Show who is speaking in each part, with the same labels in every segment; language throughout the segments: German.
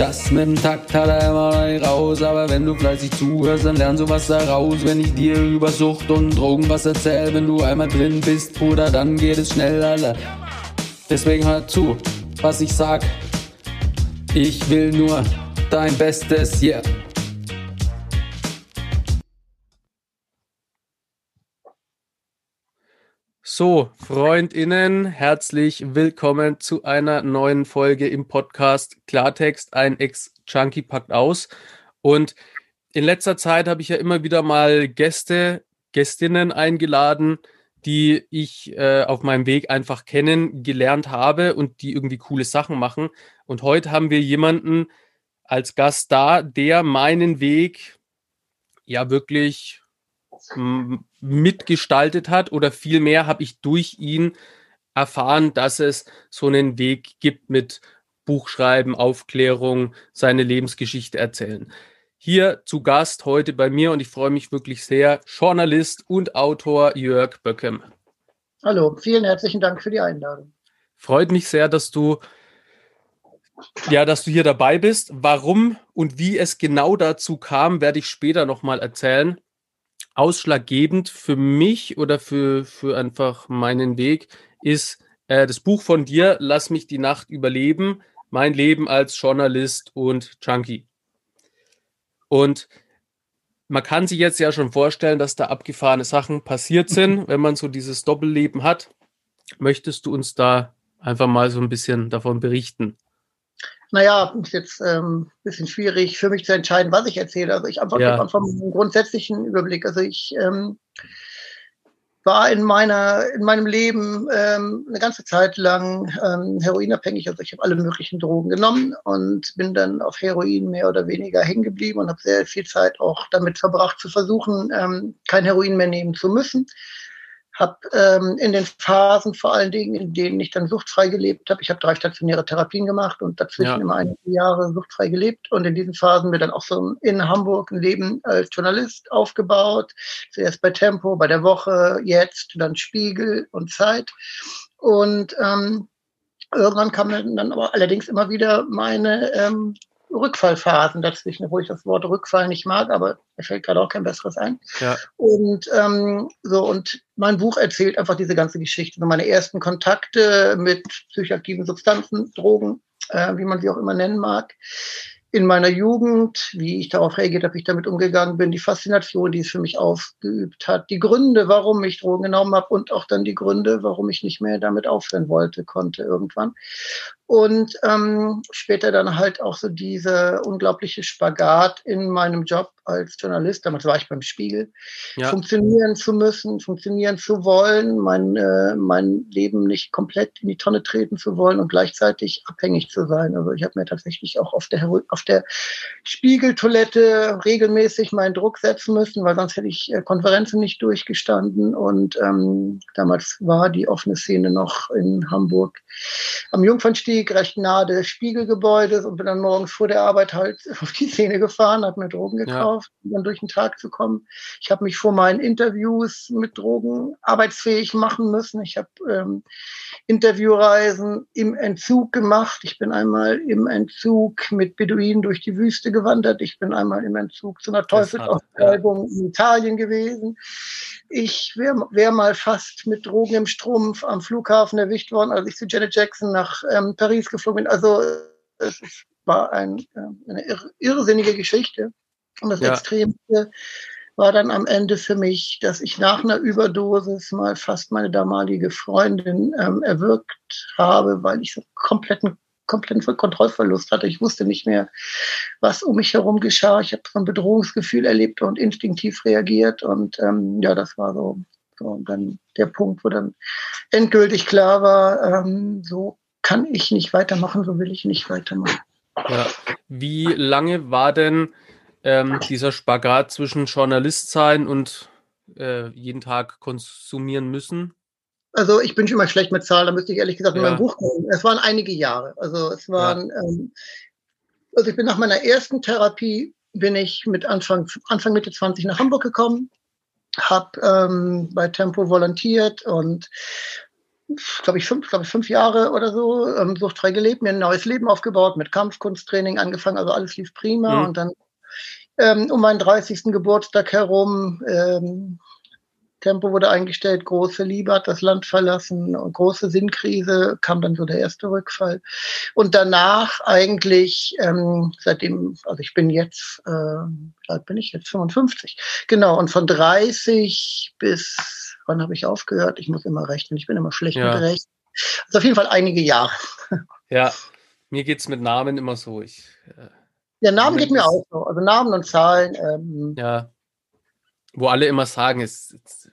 Speaker 1: Das mit dem Takt hat er immer noch nicht raus, aber wenn du fleißig zuhörst, dann lernst du was daraus. Wenn ich dir über Sucht und Drogen was erzähl, wenn du einmal drin bist, Bruder, dann geht es schnell, Alter. Deswegen hör zu, was ich sag. Ich will nur dein Bestes, yeah. So, Freundinnen, herzlich willkommen zu einer neuen Folge im Podcast Klartext. Ein Ex-Junkie packt aus. Und in letzter Zeit habe ich ja immer wieder mal Gäste, Gästinnen eingeladen, die ich äh, auf meinem Weg einfach kennengelernt habe und die irgendwie coole Sachen machen. Und heute haben wir jemanden als Gast da, der meinen Weg ja wirklich mitgestaltet hat oder vielmehr habe ich durch ihn erfahren, dass es so einen Weg gibt mit Buchschreiben, Aufklärung, seine Lebensgeschichte erzählen. Hier zu Gast heute bei mir und ich freue mich wirklich sehr, Journalist und Autor Jörg Böckem.
Speaker 2: Hallo, vielen herzlichen Dank für die Einladung.
Speaker 1: Freut mich sehr, dass du ja, dass du hier dabei bist. Warum und wie es genau dazu kam, werde ich später nochmal erzählen ausschlaggebend für mich oder für, für einfach meinen Weg ist äh, das Buch von dir, Lass mich die Nacht überleben, mein Leben als Journalist und Junkie. Und man kann sich jetzt ja schon vorstellen, dass da abgefahrene Sachen passiert sind, wenn man so dieses Doppelleben hat. Möchtest du uns da einfach mal so ein bisschen davon berichten?
Speaker 2: Naja, ist jetzt ähm, bisschen schwierig für mich zu entscheiden, was ich erzähle. Also ich einfach, ja. einen grundsätzlichen Überblick. Also ich ähm, war in meiner in meinem Leben ähm, eine ganze Zeit lang ähm, heroinabhängig. Also ich habe alle möglichen Drogen genommen und bin dann auf Heroin mehr oder weniger hängen geblieben und habe sehr viel Zeit auch damit verbracht zu versuchen, ähm, kein Heroin mehr nehmen zu müssen habe ähm, in den Phasen vor allen Dingen, in denen ich dann suchtfrei gelebt habe, ich habe drei stationäre Therapien gemacht und dazwischen ja. immer einige Jahre suchtfrei gelebt und in diesen Phasen mir dann auch so in Hamburg ein Leben als Journalist aufgebaut. Zuerst bei Tempo, bei der Woche, jetzt dann Spiegel und Zeit. Und ähm, irgendwann kam dann aber allerdings immer wieder meine ähm, Rückfallphasen dazwischen, wo ich das Wort Rückfall nicht mag, aber mir fällt gerade auch kein besseres ein. Ja. Und ähm, so, und mein Buch erzählt einfach diese ganze Geschichte. meine ersten Kontakte mit psychoaktiven Substanzen, Drogen, äh, wie man sie auch immer nennen mag in meiner Jugend, wie ich darauf reagiert habe, wie ich damit umgegangen bin, die Faszination, die es für mich ausgeübt hat, die Gründe, warum ich Drogen genommen habe und auch dann die Gründe, warum ich nicht mehr damit aufhören wollte, konnte irgendwann. Und ähm, später dann halt auch so diese unglaubliche Spagat in meinem Job als Journalist, damals war ich beim Spiegel, ja. funktionieren zu müssen, funktionieren zu wollen, mein, äh, mein Leben nicht komplett in die Tonne treten zu wollen und gleichzeitig abhängig zu sein. Also ich habe mir tatsächlich auch auf der, auf der Spiegeltoilette regelmäßig meinen Druck setzen müssen, weil sonst hätte ich äh, Konferenzen nicht durchgestanden. Und ähm, damals war die offene Szene noch in Hamburg am Jungfernstieg Weg recht nahe des Spiegelgebäudes und bin dann morgens vor der Arbeit halt auf die Szene gefahren, habe mir Drogen gekauft, ja. um dann durch den Tag zu kommen. Ich habe mich vor meinen Interviews mit Drogen arbeitsfähig machen müssen. Ich habe ähm, Interviewreisen im Entzug gemacht. Ich bin einmal im Entzug mit Beduinen durch die Wüste gewandert. Ich bin einmal im Entzug zu einer Teufelsaustreibung ja. in Italien gewesen. Ich wäre wär mal fast mit Drogen im Strumpf am Flughafen erwischt worden, als ich zu Janet Jackson nach ähm, Paris geflogen bin. Also es war ein, äh, eine irr irrsinnige Geschichte. Und das ja. Extremste war dann am Ende für mich, dass ich nach einer Überdosis mal fast meine damalige Freundin ähm, erwürgt habe, weil ich so kompletten kompletten Kontrollverlust hatte. Ich wusste nicht mehr, was um mich herum geschah. Ich habe so ein Bedrohungsgefühl erlebt und instinktiv reagiert. Und ähm, ja, das war so, so dann der Punkt, wo dann endgültig klar war, ähm, so kann ich nicht weitermachen, so will ich nicht weitermachen.
Speaker 1: Ja. Wie lange war denn ähm, dieser Spagat zwischen Journalist sein und äh, jeden Tag konsumieren müssen?
Speaker 2: Also ich bin schon immer schlecht mit Zahlen, da müsste ich ehrlich gesagt in ja. meinem Buch gucken. Es waren einige Jahre. Also es waren, ja. ähm, also ich bin nach meiner ersten Therapie, bin ich mit Anfang, Anfang Mitte 20 nach Hamburg gekommen, habe ähm, bei Tempo volontiert und glaube ich, fünf, glaube ich, fünf Jahre oder so ähm, suchtfrei gelebt, mir ein neues Leben aufgebaut, mit Kampfkunsttraining angefangen, also alles lief prima. Mhm. Und dann ähm, um meinen 30. Geburtstag herum ähm, Tempo wurde eingestellt, große Liebe hat das Land verlassen, große Sinnkrise, kam dann so der erste Rückfall. Und danach eigentlich, ähm, seitdem, also ich bin jetzt, äh, bin ich jetzt? 55. Genau, und von 30 bis, wann habe ich aufgehört? Ich muss immer rechnen, ich bin immer schlecht ja. mit Rechnen. Also auf jeden Fall einige Jahre.
Speaker 1: Ja, mir geht's mit Namen immer so. Ich,
Speaker 2: äh, ja, Namen geht mir auch so. Also Namen und Zahlen. Ähm,
Speaker 1: ja wo alle immer sagen, es, es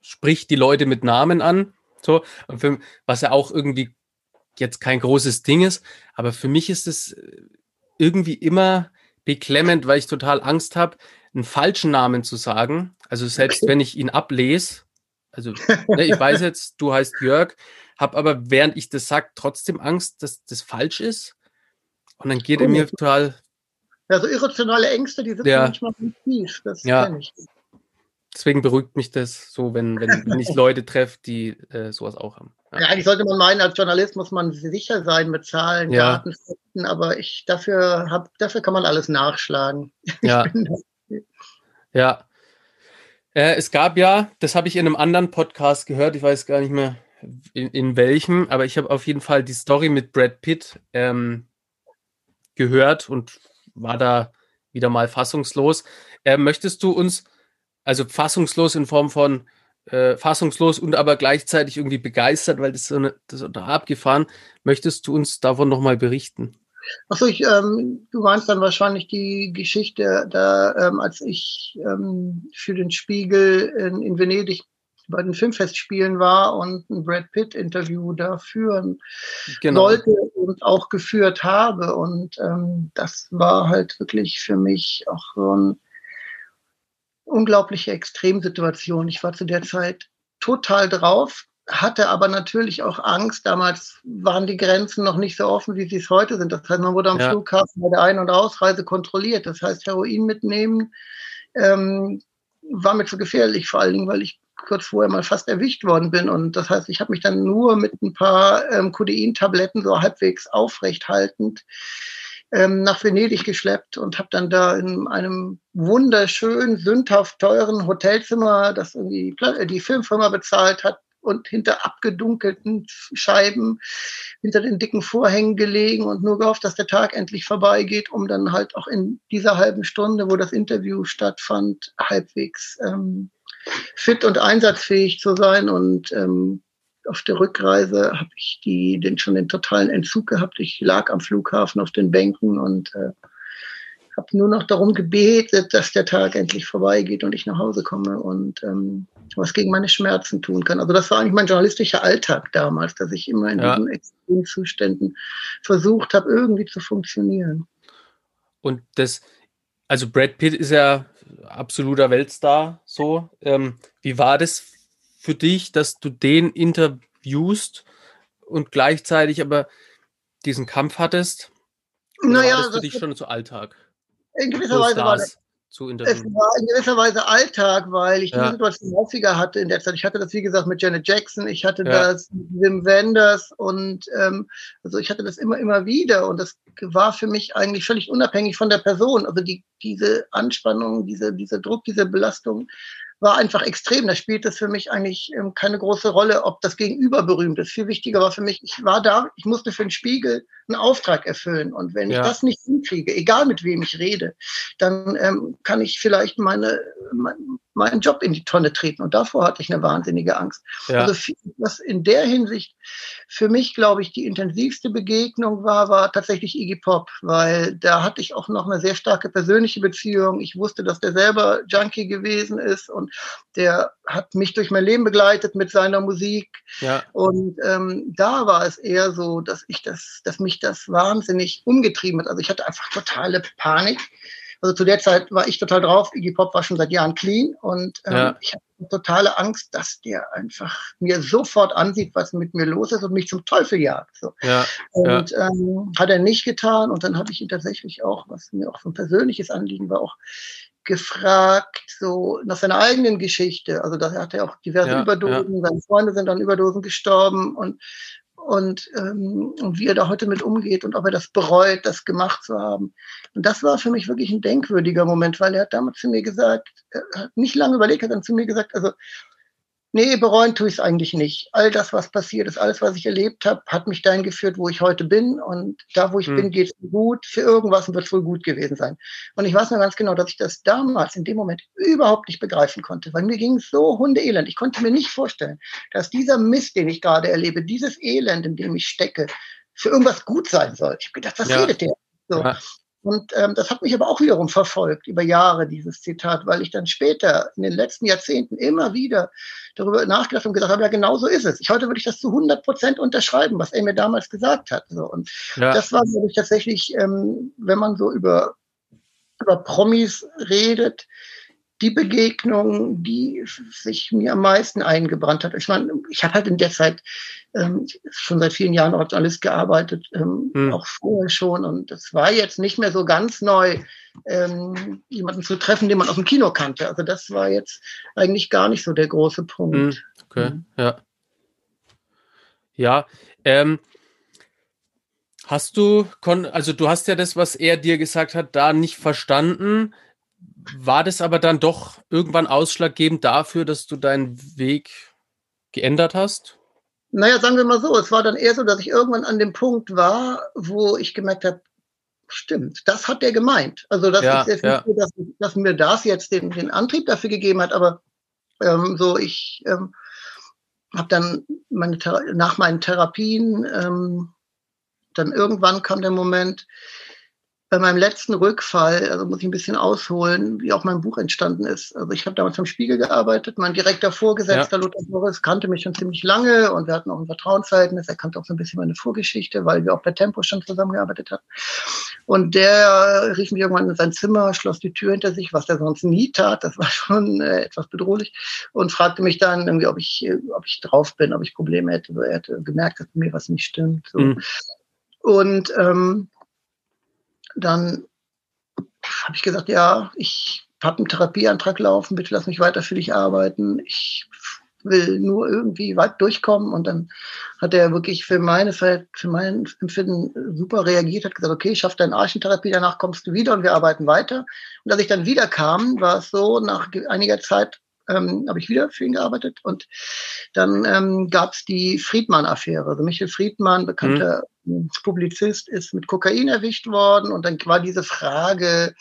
Speaker 1: spricht die Leute mit Namen an. So, für, was ja auch irgendwie jetzt kein großes Ding ist, aber für mich ist es irgendwie immer beklemmend, weil ich total Angst habe, einen falschen Namen zu sagen. Also selbst okay. wenn ich ihn ablese, also ne, ich weiß jetzt, du heißt Jörg, habe aber während ich das sage trotzdem Angst, dass das falsch ist. Und dann geht oh. er mir total
Speaker 2: ja, so irrationale Ängste, die sitzen ja. manchmal tief. Das
Speaker 1: ja. kenne ich. Deswegen beruhigt mich das so, wenn, wenn, wenn ich Leute treffe, die äh, sowas auch haben.
Speaker 2: Ja. ja. eigentlich sollte man meinen, als Journalist muss man sicher sein mit Zahlen, ja. Daten, Fakten, aber ich dafür hab, dafür kann man alles nachschlagen.
Speaker 1: Ja. ja. Äh, es gab ja, das habe ich in einem anderen Podcast gehört, ich weiß gar nicht mehr in, in welchem, aber ich habe auf jeden Fall die Story mit Brad Pitt ähm, gehört und war da wieder mal fassungslos. Äh, möchtest du uns, also fassungslos in Form von äh, fassungslos und aber gleichzeitig irgendwie begeistert, weil das so eine, das ist abgefahren, möchtest du uns davon nochmal berichten?
Speaker 2: Achso, ich, ähm, du meinst dann wahrscheinlich die Geschichte, da, ähm, als ich ähm, für den Spiegel in, in Venedig bei den Filmfestspielen war und ein Brad Pitt-Interview da führen genau. wollte und auch geführt habe. Und ähm, das war halt wirklich für mich auch so eine unglaubliche Extremsituation. Ich war zu der Zeit total drauf, hatte aber natürlich auch Angst. Damals waren die Grenzen noch nicht so offen, wie sie es heute sind. Das heißt, man wurde am ja. Flughafen bei der Ein- und Ausreise kontrolliert. Das heißt, Heroin mitnehmen ähm, war mir zu gefährlich, vor allen Dingen, weil ich kurz vorher mal fast erwischt worden bin. Und das heißt, ich habe mich dann nur mit ein paar ähm, Codein-Tabletten so halbwegs aufrecht haltend ähm, nach Venedig geschleppt und habe dann da in einem wunderschönen, sündhaft teuren Hotelzimmer, das irgendwie die Filmfirma bezahlt hat, und hinter abgedunkelten Scheiben, hinter den dicken Vorhängen gelegen und nur gehofft, dass der Tag endlich vorbeigeht, um dann halt auch in dieser halben Stunde, wo das Interview stattfand, halbwegs ähm, fit und einsatzfähig zu sein. Und ähm, auf der Rückreise habe ich die, den schon den totalen Entzug gehabt. Ich lag am Flughafen auf den Bänken und äh, habe nur noch darum gebetet, dass der Tag endlich vorbeigeht und ich nach Hause komme und ähm, was gegen meine Schmerzen tun kann. Also das war eigentlich mein journalistischer Alltag damals, dass ich immer in ja. diesen extremen Zuständen versucht habe, irgendwie zu funktionieren.
Speaker 1: Und das, also Brad Pitt ist ja absoluter Weltstar, so. Ähm, wie war das für dich, dass du den interviewst und gleichzeitig aber diesen Kampf hattest?
Speaker 2: Oder naja, war
Speaker 1: das für dich schon so Alltag?
Speaker 2: In gewisser Weise war das,
Speaker 1: zu
Speaker 2: Es war in gewisser Weise Alltag, weil ich ja. die Situation häufiger hatte in der Zeit. Ich hatte das, wie gesagt, mit Janet Jackson, ich hatte ja. das mit Wim Wenders und ähm, also ich hatte das immer, immer wieder und das war für mich eigentlich völlig unabhängig von der Person. Also die, diese Anspannung, diese, dieser Druck, diese Belastung war einfach extrem. Da spielt es für mich eigentlich ähm, keine große Rolle, ob das Gegenüber berühmt ist. Viel wichtiger war für mich, ich war da, ich musste für den Spiegel einen Auftrag erfüllen. Und wenn ja. ich das nicht hinkriege, egal mit wem ich rede, dann ähm, kann ich vielleicht meine, mein, meinen Job in die Tonne treten. Und davor hatte ich eine wahnsinnige Angst. Ja. Also was in der Hinsicht für mich, glaube ich, die intensivste Begegnung war, war tatsächlich Iggy Pop, weil da hatte ich auch noch eine sehr starke persönliche Beziehung. Ich wusste, dass der selber Junkie gewesen ist und der hat mich durch mein Leben begleitet mit seiner Musik. Ja. Und ähm, da war es eher so, dass ich das, dass mich das wahnsinnig umgetrieben hat. Also ich hatte einfach totale Panik Also zu der Zeit war ich total drauf. Iggy Pop war schon seit Jahren clean und ähm, ja. ich hatte totale Angst, dass der einfach mir sofort ansieht, was mit mir los ist und mich zum Teufel jagt. So. Ja. Und ja. Ähm, hat er nicht getan und dann habe ich ihn tatsächlich auch, was mir auch so ein persönliches Anliegen war, auch gefragt, so nach seiner eigenen Geschichte. Also da hat er auch diverse Überdosen, seine Freunde sind an Überdosen gestorben und und, ähm, wie er da heute mit umgeht und ob er das bereut, das gemacht zu haben. Und das war für mich wirklich ein denkwürdiger Moment, weil er hat damals zu mir gesagt, er hat nicht lange überlegt, hat dann zu mir gesagt, also Nee, bereuen tue ich es eigentlich nicht. All das, was passiert ist, alles, was ich erlebt habe, hat mich dahin geführt, wo ich heute bin. Und da, wo ich hm. bin, geht es gut. Für irgendwas wird es wohl gut gewesen sein. Und ich weiß noch ganz genau, dass ich das damals in dem Moment überhaupt nicht begreifen konnte, weil mir ging es so hundeelend. Ich konnte mir nicht vorstellen, dass dieser Mist, den ich gerade erlebe, dieses Elend, in dem ich stecke, für irgendwas gut sein soll. Ich habe gedacht, was ja. redet der? So. Ja. Und ähm, das hat mich aber auch wiederum verfolgt über Jahre, dieses Zitat, weil ich dann später in den letzten Jahrzehnten immer wieder darüber nachgedacht und gesagt habe, ja, genau so ist es. Ich, heute würde ich das zu 100 Prozent unterschreiben, was er mir damals gesagt hat. So. Und ja. das war, glaube ich, tatsächlich, ähm, wenn man so über, über Promis redet, die Begegnung, die sich mir am meisten eingebrannt hat. Ich meine, ich habe halt in der Zeit ähm, schon seit vielen Jahren als alles gearbeitet, ähm, hm. auch vorher schon. Und es war jetzt nicht mehr so ganz neu, ähm, jemanden zu treffen, den man aus dem Kino kannte. Also das war jetzt eigentlich gar nicht so der große Punkt. Hm.
Speaker 1: Okay, hm. ja. Ja, ähm, hast du, also du hast ja das, was er dir gesagt hat, da nicht verstanden. War das aber dann doch irgendwann ausschlaggebend dafür, dass du deinen Weg geändert hast?
Speaker 2: Naja, sagen wir mal so, es war dann eher so, dass ich irgendwann an dem Punkt war, wo ich gemerkt habe, stimmt, das hat der gemeint. Also das ja, ist jetzt ja. nicht so, dass, dass, mir das jetzt den, den Antrieb dafür gegeben hat, aber ähm, so ich ähm, habe dann meine, nach meinen Therapien ähm, dann irgendwann kam der Moment, bei meinem letzten Rückfall, also muss ich ein bisschen ausholen, wie auch mein Buch entstanden ist. Also ich habe damals am Spiegel gearbeitet. Mein direkter Vorgesetzter, ja. Lothar Boris, kannte mich schon ziemlich lange und wir hatten auch ein Vertrauensverhältnis. Er kannte auch so ein bisschen meine Vorgeschichte, weil wir auch bei Tempo schon zusammengearbeitet hatten. Und der rief mich irgendwann in sein Zimmer, schloss die Tür hinter sich, was er sonst nie tat. Das war schon äh, etwas bedrohlich und fragte mich dann irgendwie, ob ich, ob ich drauf bin, ob ich Probleme hätte. Er hätte gemerkt, dass mir was nicht stimmt. So. Mhm. Und ähm, dann habe ich gesagt, ja, ich habe einen Therapieantrag laufen, bitte lass mich weiter für dich arbeiten. Ich will nur irgendwie weit durchkommen. Und dann hat er wirklich für meine für mein Empfinden super reagiert, hat gesagt, okay, schaff deine Archentherapie, danach kommst du wieder und wir arbeiten weiter. Und als ich dann wieder kam, war es so, nach einiger Zeit ähm, habe ich wieder für ihn gearbeitet und dann ähm, gab es die Friedmann-Affäre. Also Michael Friedmann, bekannter mhm. Publizist, ist mit Kokain erwischt worden und dann war diese Frage,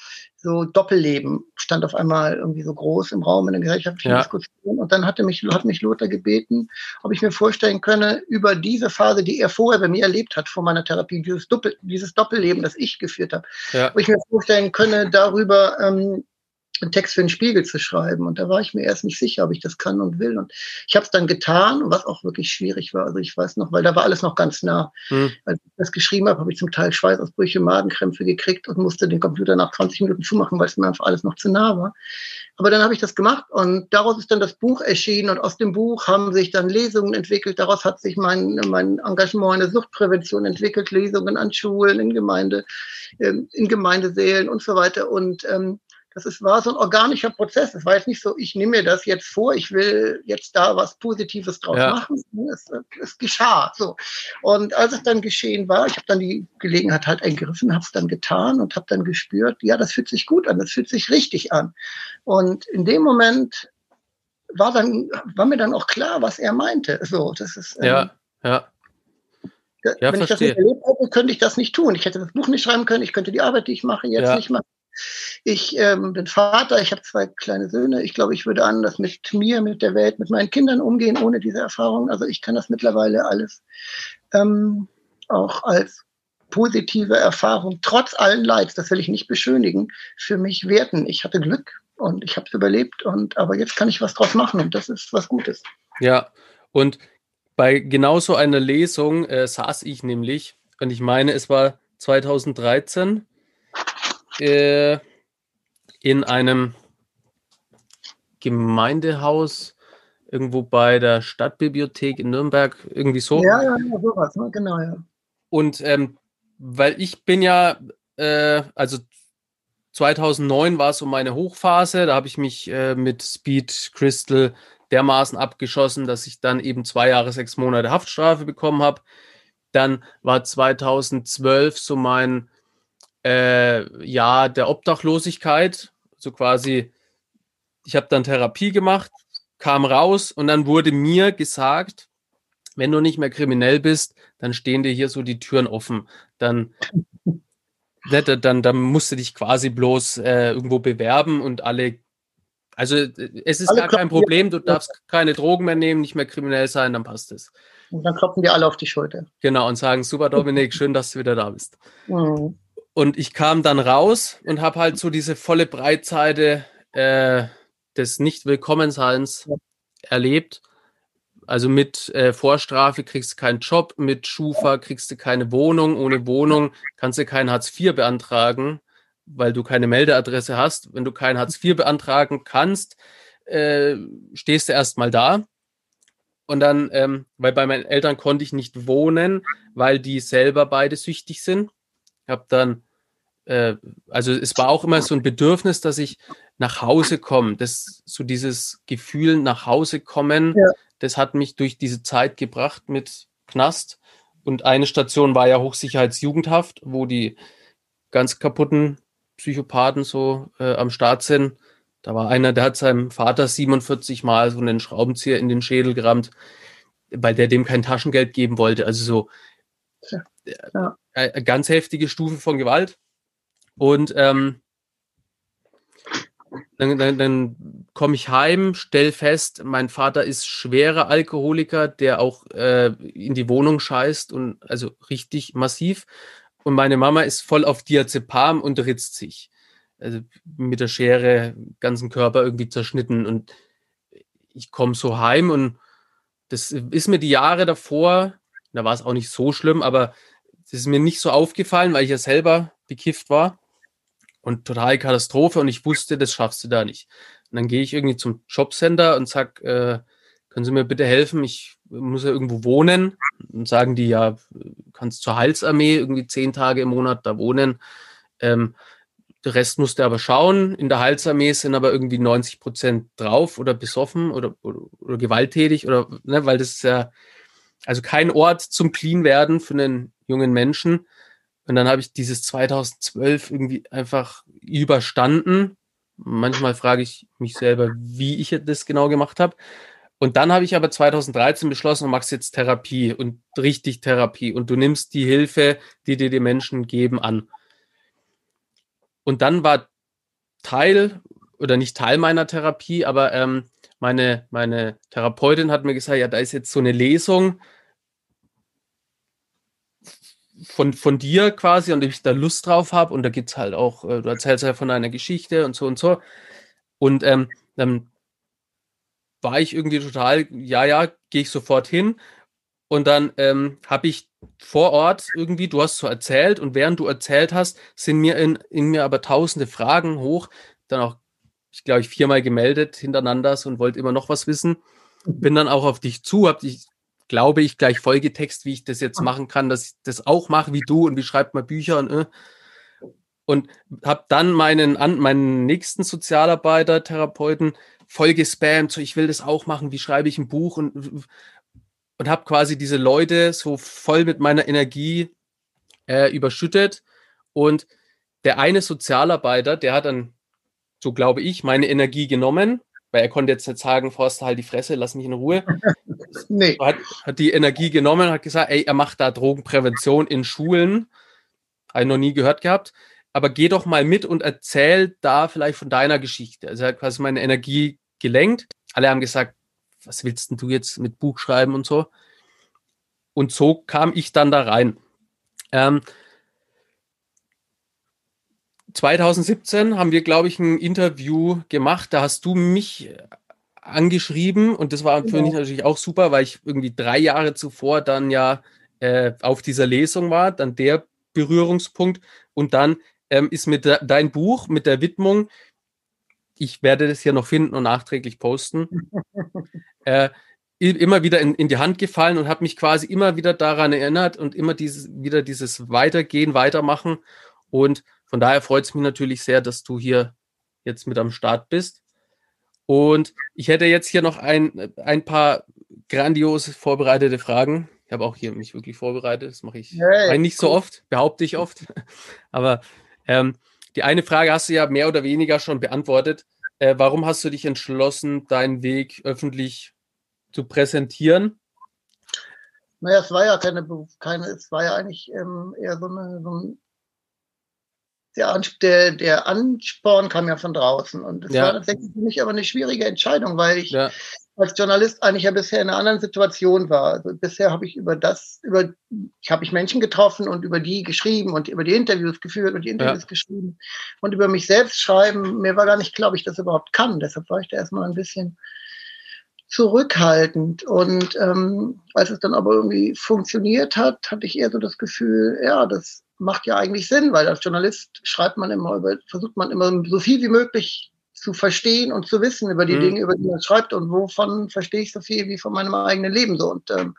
Speaker 2: so Doppelleben stand auf einmal irgendwie so groß im Raum in der gesellschaftlichen ja. Diskussion. Und dann hatte mich, hat mich Lothar gebeten, ob ich mir vorstellen könne, über diese Phase, die er vorher bei mir erlebt hat, vor meiner Therapie, dieses, Doppel, dieses Doppelleben, das ich geführt habe, ja. ob ich mir vorstellen könne, darüber ähm, einen Text für den Spiegel zu schreiben. Und da war ich mir erst nicht sicher, ob ich das kann und will. Und ich habe es dann getan, was auch wirklich schwierig war. Also ich weiß noch, weil da war alles noch ganz nah. Mhm. Als ich das geschrieben habe, habe ich zum Teil Schweißausbrüche, Magenkrämpfe gekriegt und musste den Computer nach 20 Minuten zumachen, weil es mir einfach alles noch zu nah war. Aber dann habe ich das gemacht und daraus ist dann das Buch erschienen und aus dem Buch haben sich dann Lesungen entwickelt. Daraus hat sich mein, mein Engagement in der Suchtprävention entwickelt, Lesungen an Schulen, in Gemeinde, ähm, in Gemeindesälen und so weiter. Und ähm, das ist, war so ein organischer Prozess. Es war jetzt nicht so, ich nehme mir das jetzt vor, ich will jetzt da was Positives draus ja. machen. Es, es, geschah so. Und als es dann geschehen war, ich habe dann die Gelegenheit halt ergriffen, habe es dann getan und habe dann gespürt, ja, das fühlt sich gut an, das fühlt sich richtig an. Und in dem Moment war dann war mir dann auch klar, was er meinte. So, das ist
Speaker 1: ja, ähm, ja.
Speaker 2: Ja, Wenn verstehe. ich das nicht erlebt hätte, könnte ich das nicht tun. Ich hätte das Buch nicht schreiben können, ich könnte die Arbeit, die ich mache, jetzt ja. nicht machen. Ich ähm, bin Vater, ich habe zwei kleine Söhne. Ich glaube, ich würde anders mit mir, mit der Welt, mit meinen Kindern umgehen ohne diese Erfahrung. Also ich kann das mittlerweile alles ähm, auch als positive Erfahrung, trotz allen Leids, das will ich nicht beschönigen, für mich werten. Ich hatte Glück und ich habe es überlebt und aber jetzt kann ich was draus machen und das ist was Gutes.
Speaker 1: Ja, und bei genauso einer Lesung äh, saß ich nämlich, und ich meine, es war 2013, äh, in einem Gemeindehaus irgendwo bei der Stadtbibliothek in Nürnberg, irgendwie so.
Speaker 2: Ja, ja, ja sowas, ne? genau, ja.
Speaker 1: Und ähm, weil ich bin ja, äh, also 2009 war so meine Hochphase, da habe ich mich äh, mit Speed Crystal dermaßen abgeschossen, dass ich dann eben zwei Jahre, sechs Monate Haftstrafe bekommen habe. Dann war 2012 so mein äh, Jahr der Obdachlosigkeit, so quasi, ich habe dann Therapie gemacht, kam raus und dann wurde mir gesagt, wenn du nicht mehr kriminell bist, dann stehen dir hier so die Türen offen. Dann, dann, dann, dann musst du dich quasi bloß äh, irgendwo bewerben und alle. Also es ist alle gar kein Problem, du darfst keine Drogen mehr nehmen, nicht mehr kriminell sein, dann passt es.
Speaker 2: Und dann klopfen dir alle auf die Schulter.
Speaker 1: Genau, und sagen, super Dominik, schön, dass du wieder da bist. Mhm. Und ich kam dann raus und habe halt so diese volle Breitseite äh, des Nicht-Willkommenseins ja. erlebt. Also mit äh, Vorstrafe kriegst du keinen Job, mit Schufa kriegst du keine Wohnung, ohne Wohnung kannst du kein Hartz IV beantragen, weil du keine Meldeadresse hast. Wenn du kein Hartz IV beantragen kannst, äh, stehst du erstmal da. Und dann, ähm, weil bei meinen Eltern konnte ich nicht wohnen, weil die selber beide süchtig sind. Ich habe dann äh, also es war auch immer so ein Bedürfnis, dass ich nach Hause komme. Das, so dieses Gefühl nach Hause kommen, ja. das hat mich durch diese Zeit gebracht mit Knast. Und eine Station war ja Hochsicherheitsjugendhaft, wo die ganz kaputten Psychopathen so äh, am Start sind. Da war einer, der hat seinem Vater 47 Mal so einen Schraubenzieher in den Schädel gerammt, weil der dem kein Taschengeld geben wollte. Also so ja. Ja. Äh, ganz heftige Stufe von Gewalt. Und ähm, dann, dann, dann komme ich heim, stell fest, mein Vater ist schwerer Alkoholiker, der auch äh, in die Wohnung scheißt und also richtig massiv. Und meine Mama ist voll auf Diazepam und ritzt sich. Also mit der Schere ganzen Körper irgendwie zerschnitten. Und ich komme so heim und das ist mir die Jahre davor, da war es auch nicht so schlimm, aber das ist mir nicht so aufgefallen, weil ich ja selber bekifft war und total Katastrophe und ich wusste, das schaffst du da nicht. Und dann gehe ich irgendwie zum Jobcenter und sag, äh, können Sie mir bitte helfen? Ich muss ja irgendwo wohnen. Und sagen die, ja, kannst zur Heilsarmee irgendwie zehn Tage im Monat da wohnen. Ähm, der Rest musst du aber schauen. In der Heilsarmee sind aber irgendwie 90 Prozent drauf oder besoffen oder, oder, oder gewalttätig oder, ne, weil das ist ja, also kein Ort zum Clean werden für einen jungen Menschen. Und dann habe ich dieses 2012 irgendwie einfach überstanden. Manchmal frage ich mich selber, wie ich das genau gemacht habe. Und dann habe ich aber 2013 beschlossen, du machst jetzt Therapie und richtig Therapie und du nimmst die Hilfe, die dir die Menschen geben, an. Und dann war Teil oder nicht Teil meiner Therapie, aber ähm, meine, meine Therapeutin hat mir gesagt, ja, da ist jetzt so eine Lesung von, von dir quasi und ich da Lust drauf habe und da gibt es halt auch, äh, du erzählst ja von deiner Geschichte und so und so. Und ähm, dann war ich irgendwie total, ja, ja, gehe ich sofort hin. Und dann ähm, habe ich vor Ort irgendwie, du hast so erzählt und während du erzählt hast, sind mir in, in mir aber tausende Fragen hoch. Dann auch, ich glaube, ich viermal gemeldet hintereinander und wollte immer noch was wissen. Bin dann auch auf dich zu, habe dich glaube ich, gleich Folgetext, wie ich das jetzt machen kann, dass ich das auch mache wie du und wie schreibt man Bücher und äh. und habe dann meinen an, meinen nächsten Sozialarbeiter, Therapeuten voll gespammt, so ich will das auch machen, wie schreibe ich ein Buch und und habe quasi diese Leute so voll mit meiner Energie äh, überschüttet. Und der eine Sozialarbeiter, der hat dann, so glaube ich, meine Energie genommen weil er konnte jetzt nicht sagen, Forster, halt die Fresse, lass mich in Ruhe. nee. Hat, hat die Energie genommen, hat gesagt, ey, er macht da Drogenprävention in Schulen. Habe ich noch nie gehört gehabt. Aber geh doch mal mit und erzähl da vielleicht von deiner Geschichte. Also er hat quasi meine Energie gelenkt. Alle haben gesagt, was willst denn du jetzt mit Buch schreiben und so? Und so kam ich dann da rein. Ähm, 2017 haben wir, glaube ich, ein Interview gemacht. Da hast du mich angeschrieben und das war für mich genau. natürlich auch super, weil ich irgendwie drei Jahre zuvor dann ja äh, auf dieser Lesung war, dann der Berührungspunkt und dann ähm, ist mit de dein Buch mit der Widmung ich werde das hier noch finden und nachträglich posten, äh, immer wieder in, in die Hand gefallen und habe mich quasi immer wieder daran erinnert und immer dieses, wieder dieses Weitergehen, Weitermachen. Und von daher freut es mich natürlich sehr, dass du hier jetzt mit am Start bist. Und ich hätte jetzt hier noch ein, ein paar grandios vorbereitete Fragen. Ich habe auch hier mich wirklich vorbereitet. Das mache ich hey, nicht so oft, behaupte ich oft. Aber ähm, die eine Frage hast du ja mehr oder weniger schon beantwortet. Äh, warum hast du dich entschlossen, deinen Weg öffentlich zu präsentieren?
Speaker 2: Naja, es war ja keine, keine es war ja eigentlich ähm, eher so, eine, so ein der, der, der Ansporn kam ja von draußen. Und es ja. war tatsächlich für mich aber eine schwierige Entscheidung, weil ich ja. als Journalist eigentlich ja bisher in einer anderen Situation war. Also bisher habe ich über das, über, ich habe ich Menschen getroffen und über die geschrieben und über die Interviews geführt und die Interviews ja. geschrieben und über mich selbst schreiben. Mir war gar nicht klar, ob ich das überhaupt kann. Deshalb war ich da erstmal ein bisschen zurückhaltend. Und ähm, als es dann aber irgendwie funktioniert hat, hatte ich eher so das Gefühl, ja, das macht ja eigentlich Sinn, weil als Journalist schreibt man immer über, versucht man immer so viel wie möglich zu verstehen und zu wissen über die mhm. Dinge, über die man schreibt und wovon verstehe ich so viel wie von meinem eigenen Leben so. Und ähm,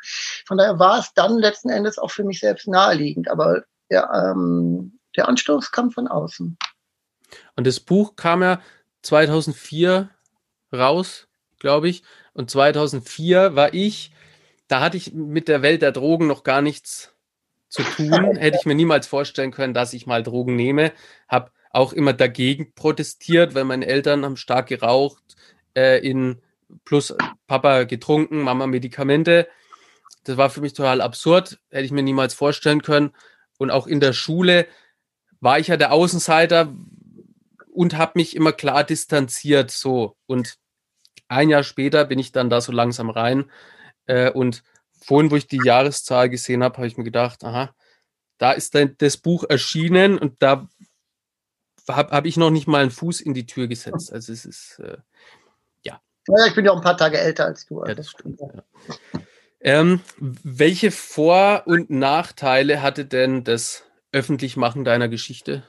Speaker 2: von daher war es dann letzten Endes auch für mich selbst naheliegend. Aber der, ähm, der Anstoß kam von außen.
Speaker 1: Und das Buch kam ja 2004 raus, glaube ich. Und 2004 war ich, da hatte ich mit der Welt der Drogen noch gar nichts zu tun. Hätte ich mir niemals vorstellen können, dass ich mal Drogen nehme. Habe auch immer dagegen protestiert, weil meine Eltern haben stark geraucht, äh, in plus Papa getrunken, Mama Medikamente. Das war für mich total absurd, hätte ich mir niemals vorstellen können. Und auch in der Schule war ich ja der Außenseiter und habe mich immer klar distanziert so. Und ein Jahr später bin ich dann da so langsam rein äh, und vorhin, wo ich die Jahreszahl gesehen habe, habe ich mir gedacht, aha, da ist dann das Buch erschienen und da habe hab ich noch nicht mal einen Fuß in die Tür gesetzt. Also es ist, äh, ja.
Speaker 2: Ja, ich bin ja auch ein paar Tage älter als du.
Speaker 1: Also. Ja, das stimmt. Ja. Ähm, welche Vor- und Nachteile hatte denn das Öffentlichmachen deiner Geschichte?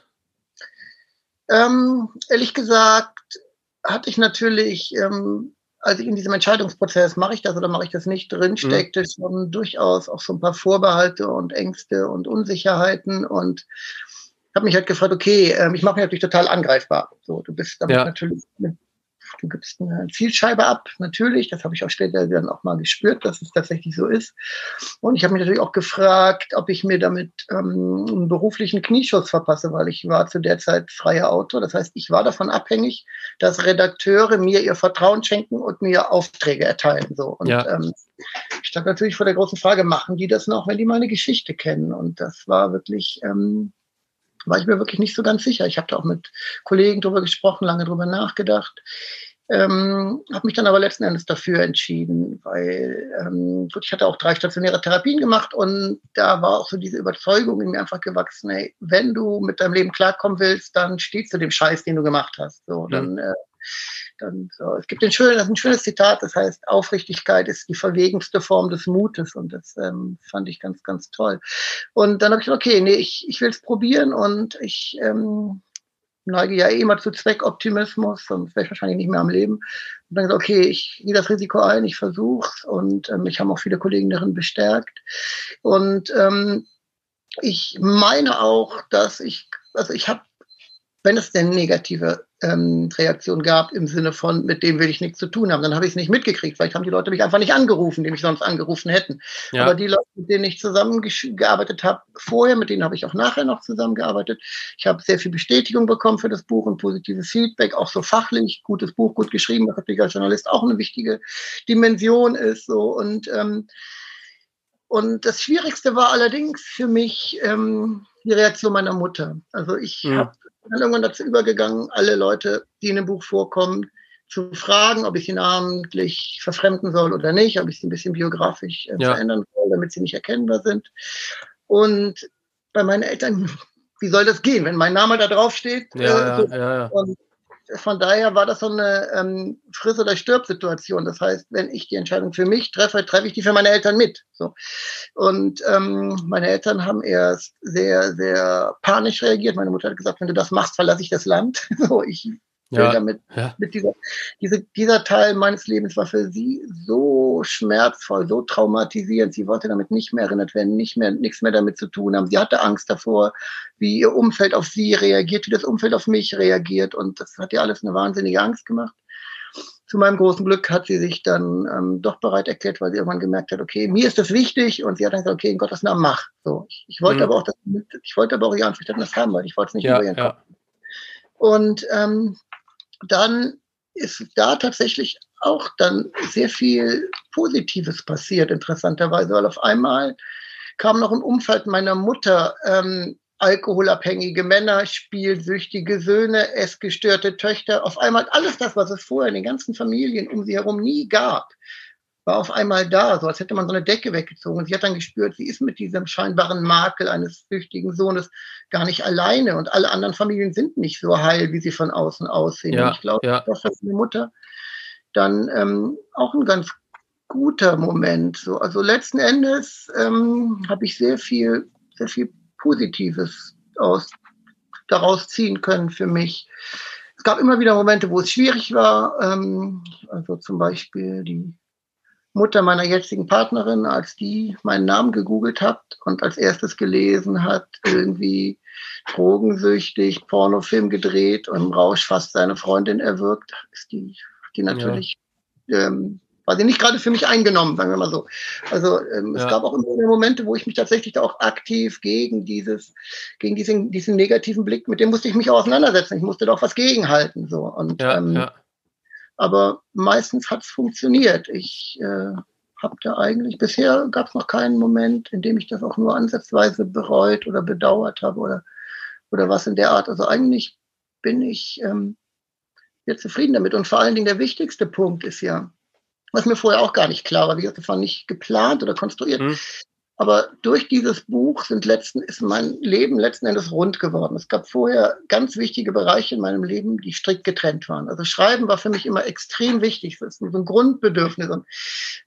Speaker 2: Ähm, ehrlich gesagt hatte ich natürlich ähm, als ich in diesem Entscheidungsprozess, mache ich das oder mache ich das nicht, drin mhm. steckte mhm. schon durchaus auch so ein paar Vorbehalte und Ängste und Unsicherheiten und habe mich halt gefragt, okay, ähm, ich mache mich natürlich total angreifbar. So, du bist damit ja. natürlich mit du gibst eine Zielscheibe ab, natürlich. Das habe ich auch später dann auch mal gespürt, dass es tatsächlich so ist. Und ich habe mich natürlich auch gefragt, ob ich mir damit ähm, einen beruflichen Knieschuss verpasse, weil ich war zu der Zeit freier Autor. Das heißt, ich war davon abhängig, dass Redakteure mir ihr Vertrauen schenken und mir Aufträge erteilen. So. Und ja. ähm, ich stand natürlich vor der großen Frage, machen die das noch, wenn die meine Geschichte kennen? Und das war wirklich ähm, war ich mir wirklich nicht so ganz sicher. Ich habe da auch mit Kollegen drüber gesprochen, lange drüber nachgedacht. Ähm, habe mich dann aber letzten Endes dafür entschieden, weil ähm, gut, ich hatte auch drei stationäre Therapien gemacht und da war auch so diese Überzeugung in mir einfach gewachsen, ey, wenn du mit deinem Leben klarkommen willst, dann stehst du dem Scheiß, den du gemacht hast. So, dann, mhm. äh, dann so. Es gibt ein schönes, das ist ein schönes Zitat, das heißt, Aufrichtigkeit ist die verwegenste Form des Mutes und das ähm, fand ich ganz, ganz toll. Und dann habe ich gesagt, okay, nee, ich, ich will es probieren und ich ähm, neige ja eh immer zu Zweckoptimismus, sonst wäre ich wahrscheinlich nicht mehr am Leben. Und dann gesagt, okay, ich gehe das Risiko ein, ich versuche und ähm, mich haben auch viele Kollegen darin bestärkt. Und ähm, ich meine auch, dass ich, also ich habe wenn es denn negative ähm, Reaktionen gab im Sinne von, mit dem will ich nichts zu tun haben, dann habe ich es nicht mitgekriegt. Vielleicht haben die Leute mich einfach nicht angerufen, die mich sonst angerufen hätten. Ja. Aber die Leute, mit denen ich zusammengearbeitet habe, vorher, mit denen habe ich auch nachher noch zusammengearbeitet. Ich habe sehr viel Bestätigung bekommen für das Buch und positives Feedback, auch so fachlich, gutes Buch, gut geschrieben, was natürlich als Journalist auch eine wichtige Dimension ist. So und ähm, und das Schwierigste war allerdings für mich ähm, die Reaktion meiner Mutter. Also ich mhm. habe dann irgendwann dazu übergegangen, alle Leute, die in dem Buch vorkommen, zu fragen, ob ich sie namentlich verfremden soll oder nicht, ob ich sie ein bisschen biografisch äh, ja. verändern soll, damit sie nicht erkennbar sind. Und bei meinen Eltern, wie soll das gehen, wenn mein Name da drauf steht?
Speaker 1: Ja, äh, so, ja, ja.
Speaker 2: Und von daher war das so eine ähm, Friss- oder Stirb-Situation. Das heißt, wenn ich die Entscheidung für mich treffe, treffe ich die für meine Eltern mit. So. Und ähm, meine Eltern haben erst sehr, sehr panisch reagiert. Meine Mutter hat gesagt, wenn du das machst, verlasse ich das Land. so, ich ja, damit, ja. mit dieser, diese, dieser Teil meines Lebens war für sie so schmerzvoll, so traumatisierend. Sie wollte damit nicht mehr erinnert werden, nicht mehr, nichts mehr damit zu tun haben. Sie hatte Angst davor, wie ihr Umfeld auf sie reagiert, wie das Umfeld auf mich reagiert. Und das hat ihr alles eine wahnsinnige Angst gemacht. Zu meinem großen Glück hat sie sich dann ähm, doch bereit erklärt, weil sie irgendwann gemerkt hat, okay, mir ist das wichtig und sie hat dann gesagt, okay, in Gottes Namen mach. So, ich, ich wollte mhm. aber auch das, ich wollte aber auch ihr Einverständnis haben, weil ich wollte es nicht ja, über ihren ja. Kopf. Und ähm, dann ist da tatsächlich auch dann sehr viel Positives passiert, interessanterweise, weil auf einmal kam noch im Umfeld meiner Mutter ähm, alkoholabhängige Männer, spielsüchtige Söhne, essgestörte Töchter. Auf einmal alles das, was es vorher in den ganzen Familien um sie herum nie gab, war auf einmal da, so als hätte man so eine Decke weggezogen. Und sie hat dann gespürt, sie ist mit diesem scheinbaren Makel eines süchtigen Sohnes gar nicht alleine. Und alle anderen Familien sind nicht so heil, wie sie von außen aussehen. Ja, ich glaube, ja. das war für die Mutter dann ähm, auch ein ganz guter Moment. So, also letzten Endes ähm, habe ich sehr viel, sehr viel Positives aus, daraus ziehen können für mich. Es gab immer wieder Momente, wo es schwierig war. Ähm, also zum Beispiel die Mutter meiner jetzigen Partnerin, als die meinen Namen gegoogelt hat und als erstes gelesen hat, irgendwie drogensüchtig, Pornofilm gedreht und im Rausch fast seine Freundin erwürgt, ist die, die natürlich, ja. ähm, war sie nicht gerade für mich eingenommen, sagen wir mal so. Also ähm, ja. es gab auch immer Momente, wo ich mich tatsächlich auch aktiv gegen dieses, gegen diesen, diesen negativen Blick, mit dem musste ich mich auch auseinandersetzen. Ich musste doch was gegenhalten. So. Und ja, ähm, ja aber meistens hat es funktioniert. Ich äh, habe da eigentlich, bisher gab es noch keinen Moment, in dem ich das auch nur ansatzweise bereut oder bedauert habe oder, oder was in der Art. Also eigentlich bin ich ähm, jetzt zufrieden damit. Und vor allen Dingen der wichtigste Punkt ist ja, was mir vorher auch gar nicht klar war, wie gesagt, das war nicht geplant oder konstruiert. Mhm. Aber durch dieses Buch sind letzten, ist mein Leben letzten Endes rund geworden. Es gab vorher ganz wichtige Bereiche in meinem Leben, die strikt getrennt waren. Also Schreiben war für mich immer extrem wichtig. Das ist ein Grundbedürfnis. Und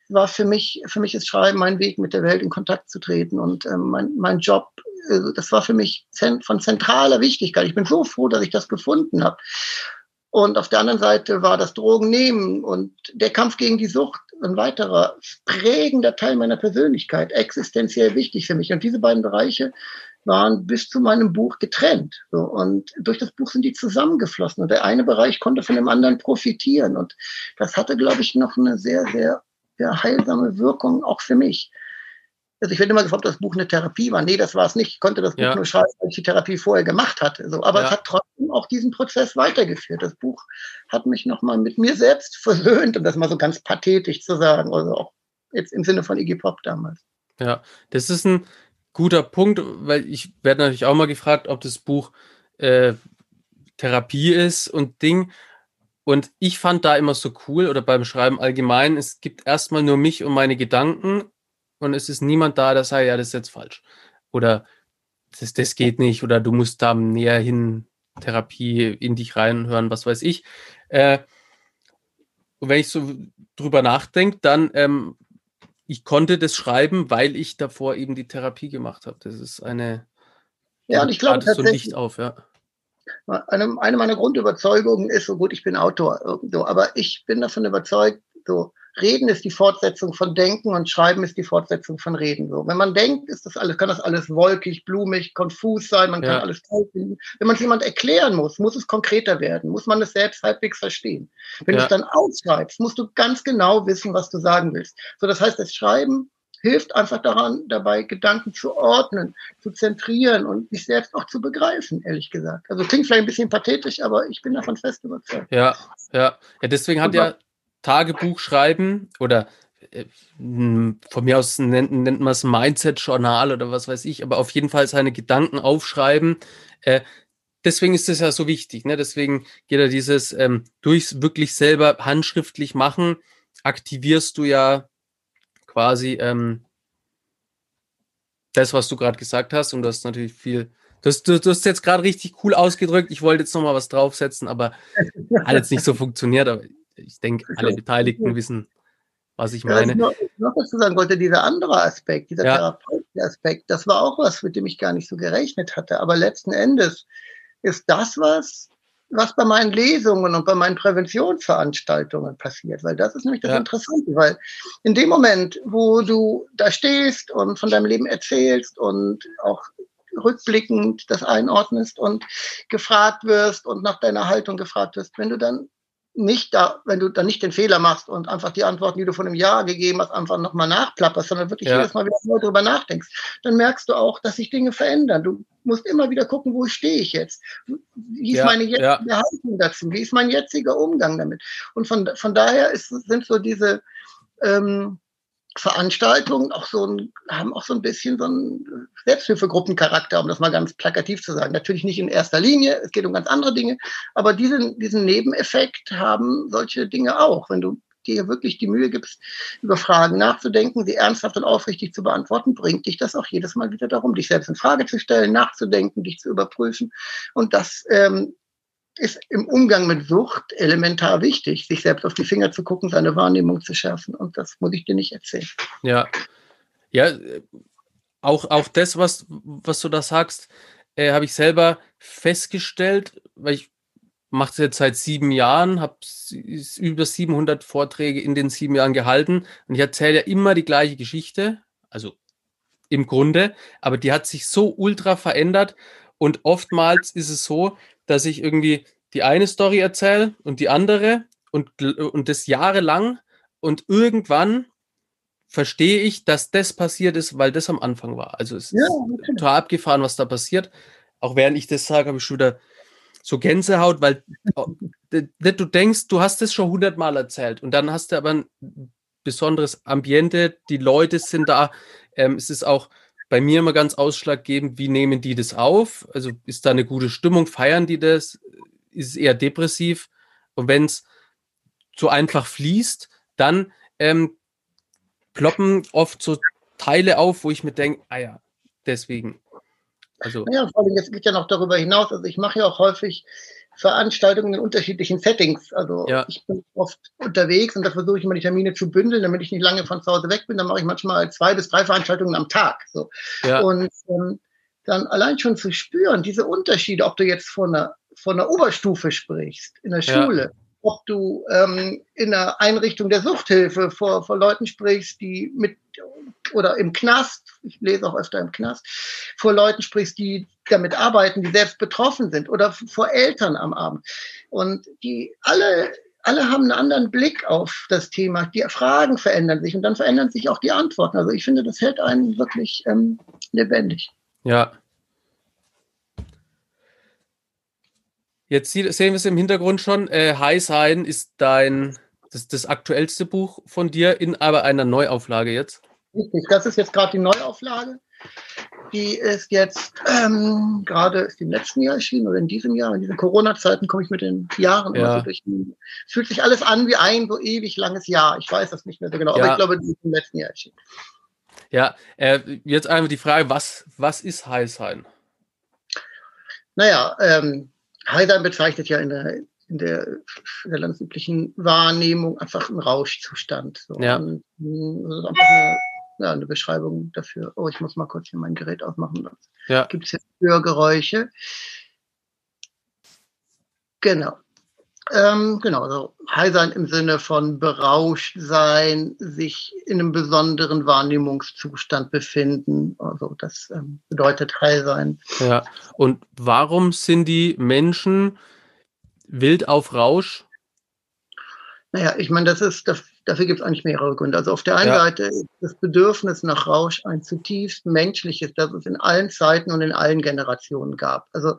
Speaker 2: war für mich, für mich ist Schreiben mein Weg, mit der Welt in Kontakt zu treten. Und ähm, mein, mein Job, äh, das war für mich von zentraler Wichtigkeit. Ich bin so froh, dass ich das gefunden habe. Und auf der anderen Seite war das Drogennehmen und der Kampf gegen die Sucht ein weiterer prägender Teil meiner Persönlichkeit, existenziell wichtig für mich. Und diese beiden Bereiche waren bis zu meinem Buch getrennt. So, und durch das Buch sind die zusammengeflossen. Und der eine Bereich konnte von dem anderen profitieren. Und das hatte, glaube ich, noch eine sehr, sehr, sehr heilsame Wirkung auch für mich. Also ich werde immer gefragt, ob das Buch eine Therapie war. Nee, das war es nicht. Ich konnte das Buch ja. nur schreiben, weil ich die Therapie vorher gemacht hatte. So, aber ja. es hat trotzdem auch diesen Prozess weitergeführt. Das Buch hat mich nochmal mit mir selbst versöhnt, um das mal so ganz pathetisch zu sagen. Also auch jetzt im Sinne von Iggy Pop damals.
Speaker 1: Ja, das ist ein guter Punkt, weil ich werde natürlich auch mal gefragt, ob das Buch äh, Therapie ist und Ding. Und ich fand da immer so cool oder beim Schreiben allgemein, es gibt erstmal nur mich und meine Gedanken und es ist niemand da, der sagt, ja, das ist jetzt falsch. Oder das, das geht nicht oder du musst da näher hin Therapie in dich reinhören, was weiß ich. Äh, und wenn ich so drüber nachdenke, dann ähm, ich konnte das schreiben, weil ich davor eben die Therapie gemacht habe. Das ist eine
Speaker 2: ja, und ich glaube so Licht auf, ja. Eine, eine meiner Grundüberzeugungen ist, so gut, ich bin Autor, so, aber ich bin davon überzeugt, so Reden ist die Fortsetzung von Denken und Schreiben ist die Fortsetzung von Reden. So, wenn man denkt, ist das alles, kann das alles wolkig, blumig, konfus sein, man kann alles toll finden. Wenn man es jemand erklären muss, muss es konkreter werden, muss man es selbst halbwegs verstehen. Wenn ja. du es dann ausschreibst, musst du ganz genau wissen, was du sagen willst. So, das heißt, das Schreiben hilft einfach daran, dabei Gedanken zu ordnen, zu zentrieren und sich selbst auch zu begreifen, ehrlich gesagt. Also klingt vielleicht ein bisschen pathetisch, aber ich bin davon fest überzeugt.
Speaker 1: Ja, ja. Ja, deswegen hat ja Tagebuch schreiben oder äh, von mir aus nennt, nennt man es Mindset-Journal oder was weiß ich, aber auf jeden Fall seine Gedanken aufschreiben. Äh, deswegen ist es ja so wichtig. Ne? Deswegen geht ja dieses ähm, durchs wirklich selber handschriftlich machen, aktivierst du ja quasi ähm, das, was du gerade gesagt hast. Und das ist natürlich viel. Das, du, du hast jetzt gerade richtig cool ausgedrückt. Ich wollte jetzt nochmal was draufsetzen, aber hat jetzt nicht so funktioniert. Aber ich denke, alle Beteiligten wissen, was ich meine. Ja,
Speaker 2: ich noch dazu sagen wollte, dieser andere Aspekt, dieser ja. therapeutische Aspekt, das war auch was, mit dem ich gar nicht so gerechnet hatte. Aber letzten Endes ist das was, was bei meinen Lesungen und bei meinen Präventionsveranstaltungen passiert, weil das ist nämlich das ja. Interessante, weil in dem Moment, wo du da stehst und von deinem Leben erzählst und auch rückblickend das einordnest und gefragt wirst und nach deiner Haltung gefragt wirst, wenn du dann nicht da, wenn du dann nicht den Fehler machst und einfach die Antworten, die du von einem Jahr gegeben hast, einfach nochmal nachplapperst, sondern wirklich ja. jedes Mal wieder neu darüber nachdenkst, dann merkst du auch, dass sich Dinge verändern. Du musst immer wieder gucken, wo stehe ich jetzt? Wie ist ja, meine jetzige ja. Haltung dazu? Wie ist mein jetziger Umgang damit? Und von, von daher ist, sind so diese ähm, Veranstaltungen auch so ein, haben auch so ein bisschen so einen Selbsthilfegruppencharakter, um das mal ganz plakativ zu sagen. Natürlich nicht in erster Linie, es geht um ganz andere Dinge, aber diesen, diesen Nebeneffekt haben solche Dinge auch. Wenn du dir wirklich die Mühe gibst, über Fragen nachzudenken, sie ernsthaft und aufrichtig zu beantworten, bringt dich das auch jedes Mal wieder darum, dich selbst in Frage zu stellen, nachzudenken, dich zu überprüfen. Und das ähm, ist im Umgang mit Sucht elementar wichtig, sich selbst auf die Finger zu gucken, seine Wahrnehmung zu schärfen. Und das muss ich dir nicht erzählen.
Speaker 1: Ja, ja, auch, auch das, was, was du da sagst, äh, habe ich selber festgestellt, weil ich mache es jetzt seit sieben Jahren, habe über 700 Vorträge in den sieben Jahren gehalten und ich erzähle ja immer die gleiche Geschichte, also im Grunde, aber die hat sich so ultra verändert und oftmals ist es so, dass ich irgendwie die eine Story erzähle und die andere und, und das jahrelang und irgendwann verstehe ich, dass das passiert ist, weil das am Anfang war. Also es ja, ist total abgefahren, was da passiert. Auch während ich das sage, habe ich schon wieder so Gänsehaut, weil du denkst, du hast das schon hundertmal erzählt und dann hast du aber ein besonderes Ambiente, die Leute sind da. Ähm, es ist auch bei mir immer ganz ausschlaggebend, wie nehmen die das auf? Also ist da eine gute Stimmung, feiern die das? Ist es eher depressiv? Und wenn es so einfach fließt, dann ähm, ploppen oft so Teile auf, wo ich mir denke, ah ja, deswegen.
Speaker 2: Also, ja, vor allem, es geht ja noch darüber hinaus. Also ich mache ja auch häufig Veranstaltungen in unterschiedlichen Settings. Also ja. ich bin oft unterwegs und da versuche ich immer die Termine zu bündeln, damit ich nicht lange von zu Hause weg bin. Dann mache ich manchmal zwei bis drei Veranstaltungen am Tag. So. Ja. Und ähm, dann allein schon zu spüren, diese Unterschiede, ob du jetzt von einer, von einer Oberstufe sprichst, in der Schule. Ob du ähm, in einer Einrichtung der Suchthilfe vor, vor Leuten sprichst, die mit oder im Knast, ich lese auch öfter im Knast, vor Leuten sprichst, die damit arbeiten, die selbst betroffen sind oder vor Eltern am Abend. Und die alle, alle haben einen anderen Blick auf das Thema. Die Fragen verändern sich und dann verändern sich auch die Antworten. Also ich finde, das hält einen wirklich ähm, lebendig.
Speaker 1: Ja. Jetzt sehen wir es im Hintergrund schon. Äh, High Sein ist dein das, das aktuellste Buch von dir in aber einer Neuauflage jetzt.
Speaker 2: Richtig, das ist jetzt gerade die Neuauflage. Die ist jetzt ähm, gerade ist im letzten Jahr erschienen oder in diesem Jahr. In diesen Corona-Zeiten komme ich mit den Jahren ja. immer so durch. Es fühlt sich alles an wie ein so ewig langes Jahr. Ich weiß das nicht mehr so genau, ja. aber ich glaube, die ist im letzten Jahr erschienen.
Speaker 1: Ja, äh, jetzt einfach die Frage, was, was ist Heißheim?
Speaker 2: Naja, ähm, Heißheim bezeichnet ja in der, in der, in der landesüblichen Wahrnehmung einfach einen Rauschzustand. So. Ja. Und, das ist einfach eine ja, eine Beschreibung dafür. Oh, ich muss mal kurz hier mein Gerät aufmachen. Ja. Gibt es jetzt Hörgeräusche? Genau. Ähm, genau, also high sein im Sinne von berauscht sein, sich in einem besonderen Wahrnehmungszustand befinden. Also das ähm, bedeutet high sein.
Speaker 1: Ja, und warum sind die Menschen wild auf Rausch?
Speaker 2: Naja, ich meine, das ist, das Dafür gibt es eigentlich mehrere Gründe. Also auf der einen ja. Seite ist das Bedürfnis nach Rausch ein zutiefst menschliches, das es in allen Zeiten und in allen Generationen gab. Also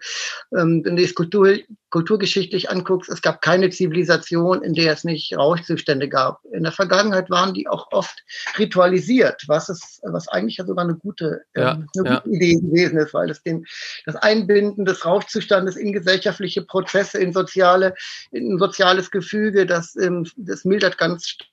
Speaker 2: ähm, wenn du es Kultur, kulturgeschichtlich anguckst, es gab keine Zivilisation, in der es nicht Rauschzustände gab. In der Vergangenheit waren die auch oft ritualisiert, was es, was eigentlich ja sogar eine gute, ähm, ja, eine ja. gute Idee gewesen ist, weil es den, das Einbinden des Rauschzustandes in gesellschaftliche Prozesse, in soziale, in ein soziales Gefüge, das, ähm, das mildert ganz stark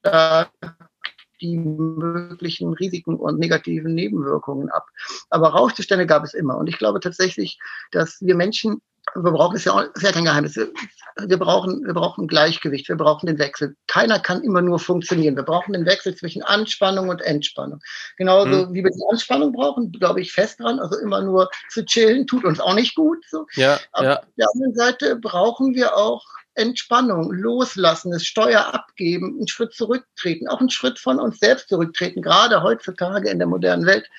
Speaker 2: die möglichen Risiken und negativen Nebenwirkungen ab. Aber Rauschzustände gab es immer. Und ich glaube tatsächlich, dass wir Menschen wir brauchen, ist ja, auch, ist ja kein Geheimnis, wir brauchen, wir brauchen Gleichgewicht, wir brauchen den Wechsel. Keiner kann immer nur funktionieren. Wir brauchen den Wechsel zwischen Anspannung und Entspannung. Genauso mhm. wie wir die Anspannung brauchen, glaube ich fest dran. Also immer nur zu chillen tut uns auch nicht gut. So.
Speaker 1: Ja, Aber ja.
Speaker 2: auf der anderen Seite brauchen wir auch Entspannung, loslassen, das Steuer abgeben, einen Schritt zurücktreten, auch einen Schritt von uns selbst zurücktreten. Gerade heutzutage in der modernen Welt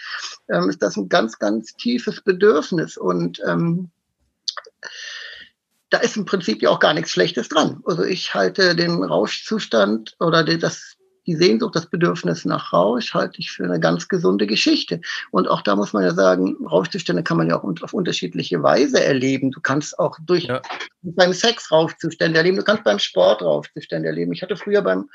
Speaker 2: ähm, ist das ein ganz, ganz tiefes Bedürfnis und ähm, da ist im Prinzip ja auch gar nichts Schlechtes dran. Also ich halte den Rauschzustand oder das die Sehnsucht, das Bedürfnis nach Rausch halte ich für eine ganz gesunde Geschichte. Und auch da muss man ja sagen, Rauschzustände kann man ja auch auf unterschiedliche Weise erleben. Du kannst auch durch ja. beim Sex Rauschzustände erleben, du kannst beim Sport Rauschzustände erleben. Ich hatte früher beim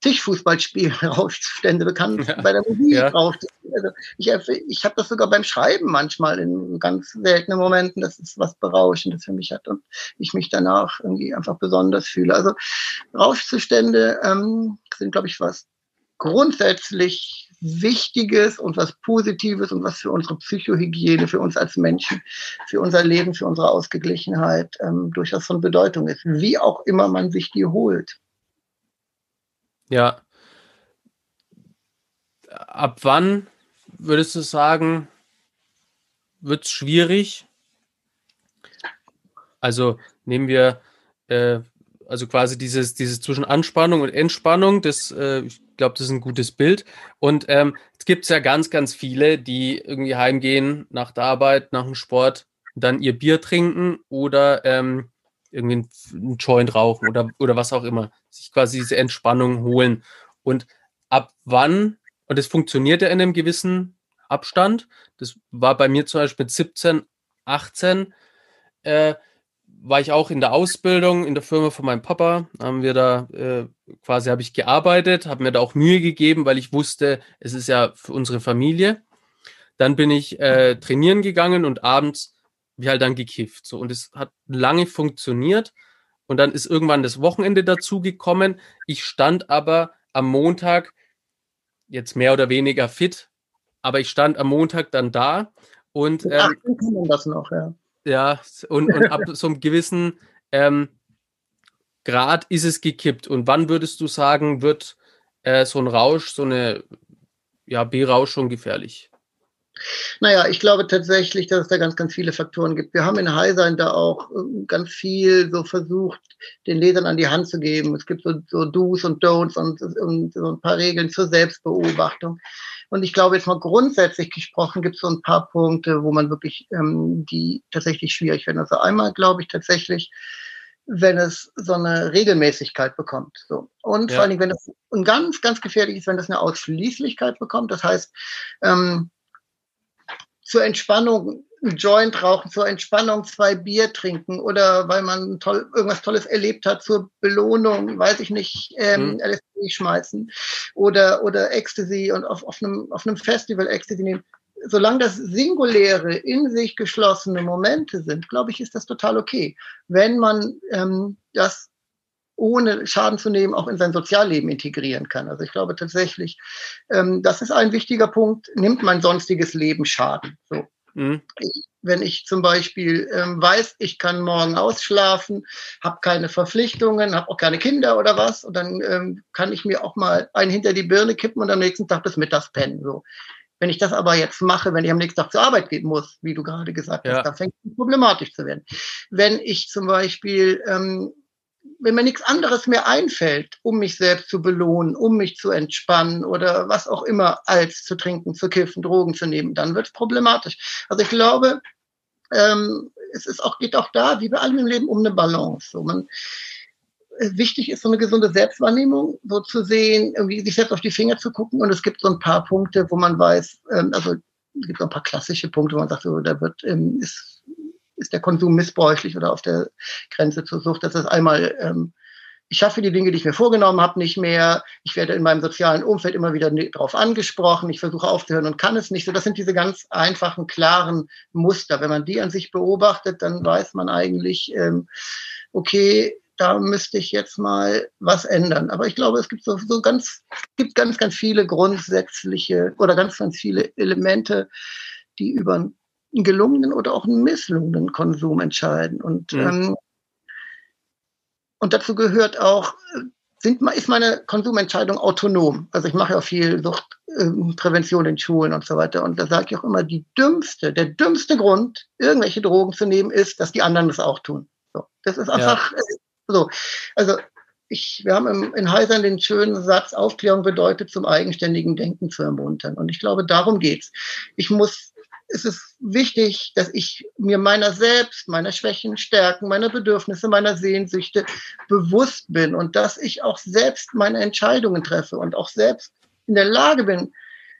Speaker 2: Tischfußballspielen Rauschzustände, du kannst ja. bei der Musik ja. Rauschzustände. Also ich, ich habe das sogar beim Schreiben manchmal in ganz seltenen Momenten, dass es was Berauschendes für mich hat und ich mich danach irgendwie einfach besonders fühle. Also Rauschzustände ähm, sind, glaube ich, was grundsätzlich Wichtiges und was Positives und was für unsere Psychohygiene, für uns als Menschen, für unser Leben, für unsere Ausgeglichenheit ähm, durchaus von Bedeutung ist, wie auch immer man sich die holt.
Speaker 1: Ja. Ab wann würdest du sagen, wird es schwierig? Also nehmen wir äh, also quasi dieses, dieses zwischen Anspannung und Entspannung, das, äh, glaube, das ist ein gutes Bild. Und ähm, es gibt ja ganz, ganz viele, die irgendwie heimgehen nach der Arbeit, nach dem Sport, dann ihr Bier trinken oder ähm, irgendwie einen Joint rauchen oder, oder was auch immer. Sich quasi diese Entspannung holen. Und ab wann, und das funktioniert ja in einem gewissen Abstand, das war bei mir zum Beispiel mit 17, 18, äh, war ich auch in der Ausbildung in der Firma von meinem Papa. Haben wir da äh, quasi habe ich gearbeitet, habe mir da auch Mühe gegeben, weil ich wusste, es ist ja für unsere Familie. Dann bin ich äh, trainieren gegangen und abends wie halt dann gekifft. So und es hat lange funktioniert. Und dann ist irgendwann das Wochenende dazu gekommen. Ich stand aber am Montag jetzt mehr oder weniger fit, aber ich stand am Montag dann da und ähm, Ach, kann man das noch, ja. Ja, und, und ab so einem gewissen ähm, Grad ist es gekippt. Und wann würdest du sagen, wird äh, so ein Rausch, so eine ja, Berauschung gefährlich?
Speaker 2: Naja, ich glaube tatsächlich, dass es da ganz, ganz viele Faktoren gibt. Wir haben in Heisein da auch ähm, ganz viel so versucht, den Lesern an die Hand zu geben. Es gibt so, so Do's und Don'ts und, und so ein paar Regeln zur Selbstbeobachtung. Und ich glaube, jetzt mal grundsätzlich gesprochen, gibt es so ein paar Punkte, wo man wirklich ähm, die tatsächlich schwierig werden. Also einmal glaube ich tatsächlich, wenn es so eine Regelmäßigkeit bekommt. So. Und ja. vor allen Dingen, wenn es und ganz, ganz gefährlich ist, wenn das eine Ausschließlichkeit bekommt. Das heißt, ähm, zur Entspannung ein Joint rauchen, zur Entspannung zwei Bier trinken oder weil man toll, irgendwas Tolles erlebt hat, zur Belohnung, weiß ich nicht, ähm, mhm. LSD schmeißen oder, oder Ecstasy und auf, auf, einem, auf einem Festival Ecstasy nehmen. Solange das singuläre, in sich geschlossene Momente sind, glaube ich, ist das total okay. Wenn man ähm, das ohne Schaden zu nehmen, auch in sein Sozialleben integrieren kann. Also ich glaube tatsächlich, ähm, das ist ein wichtiger Punkt. Nimmt mein sonstiges Leben Schaden? So. Mhm. wenn ich zum Beispiel ähm, weiß, ich kann morgen ausschlafen, habe keine Verpflichtungen, habe auch keine Kinder oder was, und dann ähm, kann ich mir auch mal einen hinter die Birne kippen und am nächsten Tag bis mittags pennen. So. Wenn ich das aber jetzt mache, wenn ich am nächsten Tag zur Arbeit gehen muss, wie du gerade gesagt ja. hast, dann fängt es problematisch zu werden. Wenn ich zum Beispiel ähm, wenn mir nichts anderes mehr einfällt, um mich selbst zu belohnen, um mich zu entspannen oder was auch immer, als zu trinken, zu kiffen, Drogen zu nehmen, dann wird es problematisch. Also ich glaube, ähm, es ist auch, geht auch da, wie bei allem im Leben, um eine Balance. So man, äh, wichtig ist so eine gesunde Selbstwahrnehmung, so zu sehen, irgendwie sich selbst auf die Finger zu gucken. Und es gibt so ein paar Punkte, wo man weiß, ähm, also es gibt so ein paar klassische Punkte, wo man sagt, so, da wird, ähm, ist ist der Konsum missbräuchlich oder auf der Grenze zur Sucht. Das ist einmal, ähm, ich schaffe die Dinge, die ich mir vorgenommen habe, nicht mehr. Ich werde in meinem sozialen Umfeld immer wieder darauf angesprochen. Ich versuche aufzuhören und kann es nicht. So, das sind diese ganz einfachen, klaren Muster. Wenn man die an sich beobachtet, dann weiß man eigentlich, ähm, okay, da müsste ich jetzt mal was ändern. Aber ich glaube, es gibt so, so ganz, gibt ganz, ganz viele grundsätzliche oder ganz, ganz viele Elemente, die über einen gelungenen oder auch einen misslungenen Konsum entscheiden. Und, mhm. ähm, und dazu gehört auch, sind, ist meine Konsumentscheidung autonom. Also ich mache ja viel Suchtprävention in Schulen und so weiter. Und da sage ich auch immer, die dümmste, der dümmste Grund, irgendwelche Drogen zu nehmen, ist, dass die anderen das auch tun. So, das ist einfach ja. so. Also ich, wir haben im, in Heisern den schönen Satz, Aufklärung bedeutet, zum eigenständigen Denken zu ermuntern. Und ich glaube, darum geht's. Ich muss, es ist wichtig, dass ich mir meiner selbst, meiner Schwächen, Stärken, meiner Bedürfnisse, meiner Sehnsüchte bewusst bin und dass ich auch selbst meine Entscheidungen treffe und auch selbst in der Lage bin,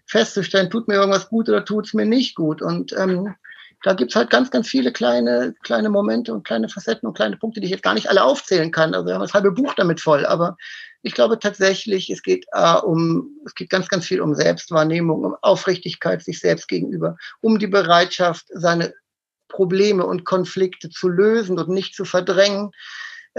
Speaker 2: festzustellen, tut mir irgendwas gut oder tut es mir nicht gut. Und ähm, da gibt's halt ganz, ganz viele kleine, kleine Momente und kleine Facetten und kleine Punkte, die ich jetzt gar nicht alle aufzählen kann. Also wir haben das halbe Buch damit voll. Aber ich glaube tatsächlich, es geht äh, um, es geht ganz, ganz viel um Selbstwahrnehmung, um Aufrichtigkeit sich selbst gegenüber, um die Bereitschaft, seine Probleme und Konflikte zu lösen und nicht zu verdrängen.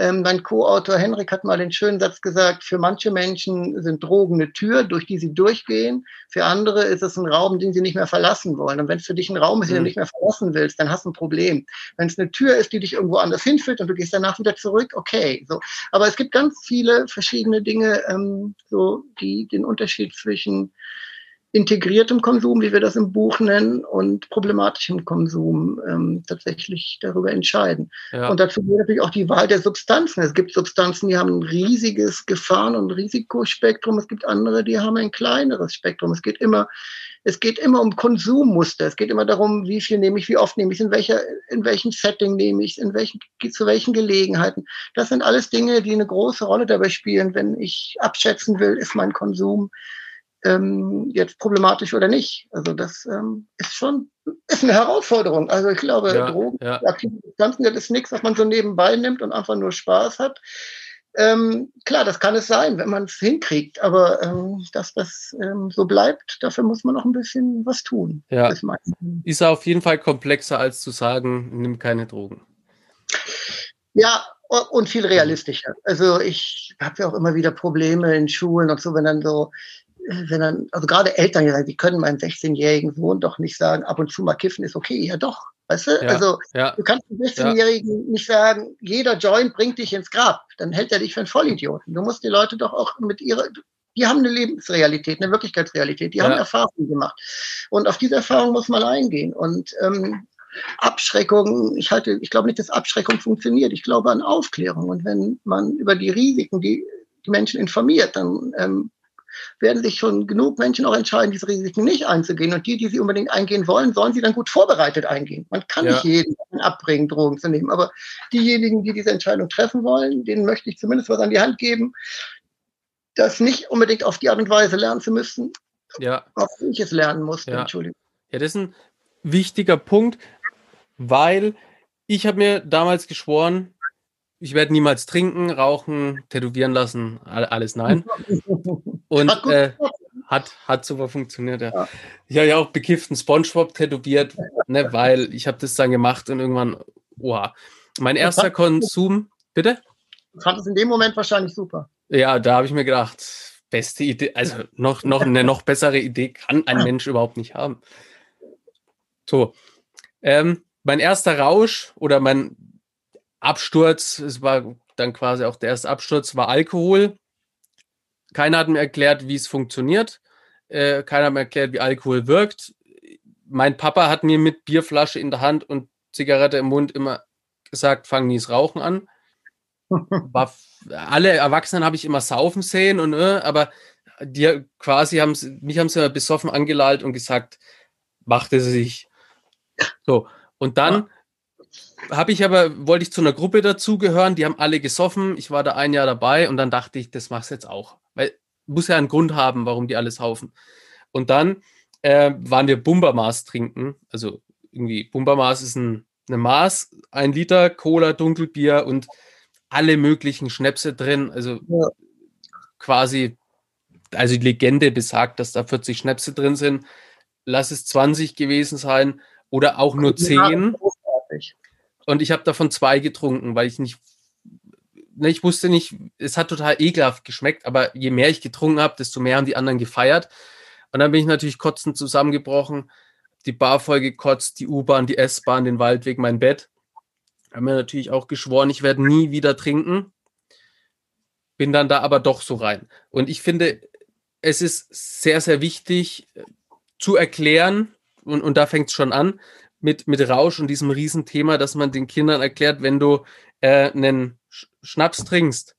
Speaker 2: Ähm, mein Co-Autor Henrik hat mal den schönen Satz gesagt, für manche Menschen sind Drogen eine Tür, durch die sie durchgehen. Für andere ist es ein Raum, den sie nicht mehr verlassen wollen. Und wenn es für dich ein Raum ist, den du mhm. nicht mehr verlassen willst, dann hast du ein Problem. Wenn es eine Tür ist, die dich irgendwo anders hinführt und du gehst danach wieder zurück, okay. So. Aber es gibt ganz viele verschiedene Dinge, ähm, so, die den Unterschied zwischen integriertem Konsum, wie wir das im Buch nennen, und problematischem Konsum ähm, tatsächlich darüber entscheiden. Ja. Und dazu gehört natürlich auch die Wahl der Substanzen. Es gibt Substanzen, die haben ein riesiges Gefahren- und Risikospektrum. Es gibt andere, die haben ein kleineres Spektrum. Es geht immer, es geht immer um Konsummuster. Es geht immer darum, wie viel nehme ich, wie oft nehme ich, in welcher, in welchem Setting nehme ich, in welchen, zu welchen Gelegenheiten. Das sind alles Dinge, die eine große Rolle dabei spielen, wenn ich abschätzen will, ist mein Konsum ähm, jetzt problematisch oder nicht. Also das ähm, ist schon ist eine Herausforderung. Also ich glaube, ja, Drogen, ja. aktive Substanzen, das ist nichts, was man so nebenbei nimmt und einfach nur Spaß hat. Ähm, klar, das kann es sein, wenn man es hinkriegt, aber ähm, dass das ähm, so bleibt, dafür muss man noch ein bisschen was tun.
Speaker 1: Ja. Ist auf jeden Fall komplexer als zu sagen, nimm keine Drogen.
Speaker 2: Ja, und viel realistischer. Also ich habe ja auch immer wieder Probleme in Schulen und so, wenn dann so wenn dann, also gerade Eltern ja sagen, die können meinem 16-jährigen Sohn doch nicht sagen, ab und zu mal kiffen ist okay. Ja doch, weißt du? Ja, also ja. du kannst dem 16-Jährigen ja. nicht sagen, jeder Joint bringt dich ins Grab. Dann hält er dich für einen Vollidioten. Du musst die Leute doch auch mit ihrer, die haben eine Lebensrealität, eine Wirklichkeitsrealität, die haben Erfahrungen gemacht. Und auf diese Erfahrung muss man eingehen. Und ähm, Abschreckung, ich halte, ich glaube nicht, dass Abschreckung funktioniert. Ich glaube an Aufklärung. Und wenn man über die Risiken, die die Menschen informiert, dann ähm, werden sich schon genug Menschen auch entscheiden, diese Risiken nicht einzugehen. Und die, die sie unbedingt eingehen wollen, sollen sie dann gut vorbereitet eingehen. Man kann ja. nicht jeden abbringen, Drogen zu nehmen. Aber diejenigen, die diese Entscheidung treffen wollen, denen möchte ich zumindest was an die Hand geben, das nicht unbedingt auf die Art und Weise lernen zu müssen,
Speaker 1: ja.
Speaker 2: auf die ich es lernen musste.
Speaker 1: Ja. Entschuldigung. Ja, das ist ein wichtiger Punkt, weil ich habe mir damals geschworen, ich werde niemals trinken, rauchen, tätowieren lassen, alles nein. Und hat, äh, hat, hat super funktioniert, ja. ja. Ich habe ja auch bekifften Spongebob tätowiert, ne, weil ich habe das dann gemacht und irgendwann, oha. Mein erster Konsum, bitte?
Speaker 2: Ich fand es in dem Moment wahrscheinlich super.
Speaker 1: Ja, da habe ich mir gedacht, beste Idee, also noch, noch eine noch bessere Idee kann ein Mensch überhaupt nicht haben. So, ähm, mein erster Rausch oder mein Absturz, es war dann quasi auch der erste Absturz, war Alkohol. Keiner hat mir erklärt, wie es funktioniert. Äh, keiner hat mir erklärt, wie Alkohol wirkt. Mein Papa hat mir mit Bierflasche in der Hand und Zigarette im Mund immer gesagt, fang nie das Rauchen an. War, alle Erwachsenen habe ich immer saufen sehen und äh, aber die quasi haben mich haben sie immer besoffen angelallt und gesagt, machte sie sich. So und dann habe ich aber, wollte ich zu einer Gruppe dazugehören, die haben alle gesoffen. Ich war da ein Jahr dabei und dann dachte ich, das machst du jetzt auch. Weil muss ja einen Grund haben, warum die alles saufen. Und dann äh, waren wir Bumbermaß trinken. Also irgendwie, Bumbermaß ist ein, eine Maß, ein Liter Cola, Dunkelbier und alle möglichen Schnäpse drin. Also ja. quasi, also die Legende besagt, dass da 40 Schnäpse drin sind. Lass es 20 gewesen sein oder auch nur 10. Und ich habe davon zwei getrunken, weil ich nicht, ne, ich wusste nicht, es hat total ekelhaft geschmeckt, aber je mehr ich getrunken habe, desto mehr haben die anderen gefeiert. Und dann bin ich natürlich kotzend zusammengebrochen die Bar voll gekotzt, die U-Bahn, die S-Bahn, den Waldweg, mein Bett. Haben mir natürlich auch geschworen, ich werde nie wieder trinken. Bin dann da aber doch so rein. Und ich finde, es ist sehr, sehr wichtig äh, zu erklären, und, und da fängt es schon an, mit, mit Rausch und diesem Riesenthema, dass man den Kindern erklärt, wenn du äh, einen Schnaps trinkst,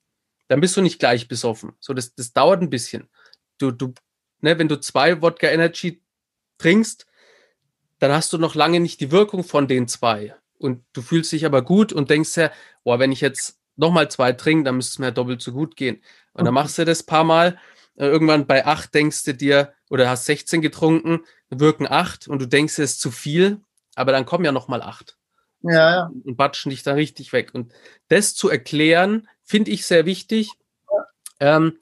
Speaker 1: dann bist du nicht gleich besoffen. So, das, das dauert ein bisschen. Du, du, ne, wenn du zwei Wodka Energy trinkst, dann hast du noch lange nicht die Wirkung von den zwei. Und du fühlst dich aber gut und denkst ja, boah, wenn ich jetzt nochmal zwei trinke, dann müsste es mir doppelt so gut gehen. Und dann machst du das paar Mal. Äh, irgendwann bei acht denkst du dir, oder hast 16 getrunken, wirken acht und du denkst, es ist zu viel, aber dann kommen ja nochmal acht.
Speaker 2: Ja, ja.
Speaker 1: Und batschen dich da richtig weg. Und das zu erklären, finde ich sehr wichtig. Ähm,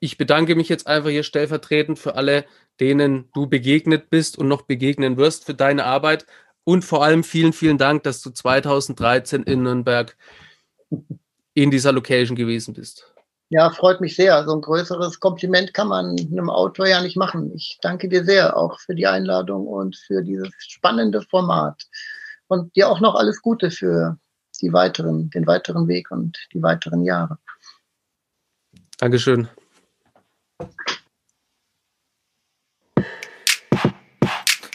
Speaker 1: ich bedanke mich jetzt einfach hier stellvertretend für alle, denen du begegnet bist und noch begegnen wirst für deine Arbeit. Und vor allem vielen, vielen Dank, dass du 2013 in Nürnberg in dieser Location gewesen bist.
Speaker 2: Ja, freut mich sehr. So ein größeres Kompliment kann man einem Autor ja nicht machen. Ich danke dir sehr auch für die Einladung und für dieses spannende Format. Und dir auch noch alles Gute für die weiteren, den weiteren Weg und die weiteren Jahre.
Speaker 1: Dankeschön.